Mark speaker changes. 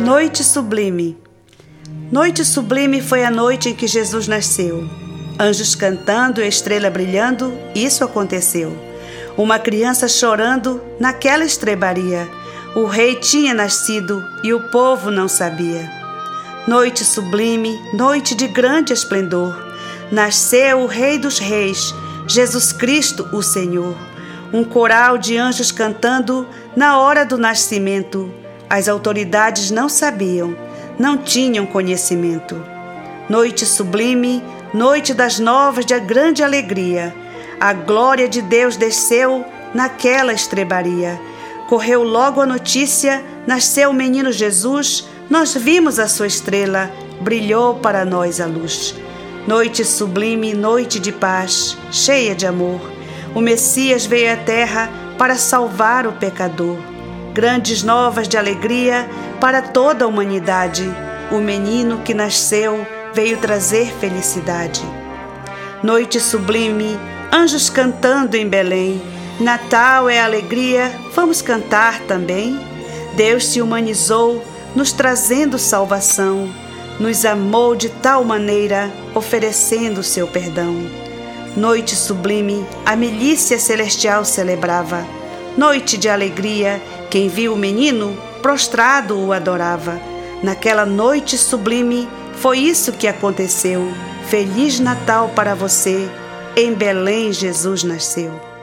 Speaker 1: Noite sublime. Noite sublime foi a noite em que Jesus nasceu. Anjos cantando e estrela brilhando, isso aconteceu. Uma criança chorando, naquela estrebaria. O rei tinha nascido e o povo não sabia. Noite sublime, noite de grande esplendor. Nasceu o Rei dos Reis, Jesus Cristo, o Senhor. Um coral de anjos cantando na hora do nascimento as autoridades não sabiam, não tinham conhecimento. Noite sublime, noite das novas de grande alegria. A glória de Deus desceu naquela estrebaria. Correu logo a notícia, nasceu o menino Jesus, nós vimos a sua estrela, brilhou para nós a luz. Noite sublime, noite de paz, cheia de amor. O Messias veio à terra para salvar o pecador grandes novas de alegria para toda a humanidade. O menino que nasceu veio trazer felicidade. Noite sublime, anjos cantando em Belém. Natal é alegria, vamos cantar também. Deus se humanizou, nos trazendo salvação. Nos amou de tal maneira, oferecendo seu perdão. Noite sublime, a milícia celestial celebrava. Noite de alegria, quem viu o menino, prostrado o adorava. Naquela noite sublime, foi isso que aconteceu. Feliz Natal para você. Em Belém Jesus nasceu.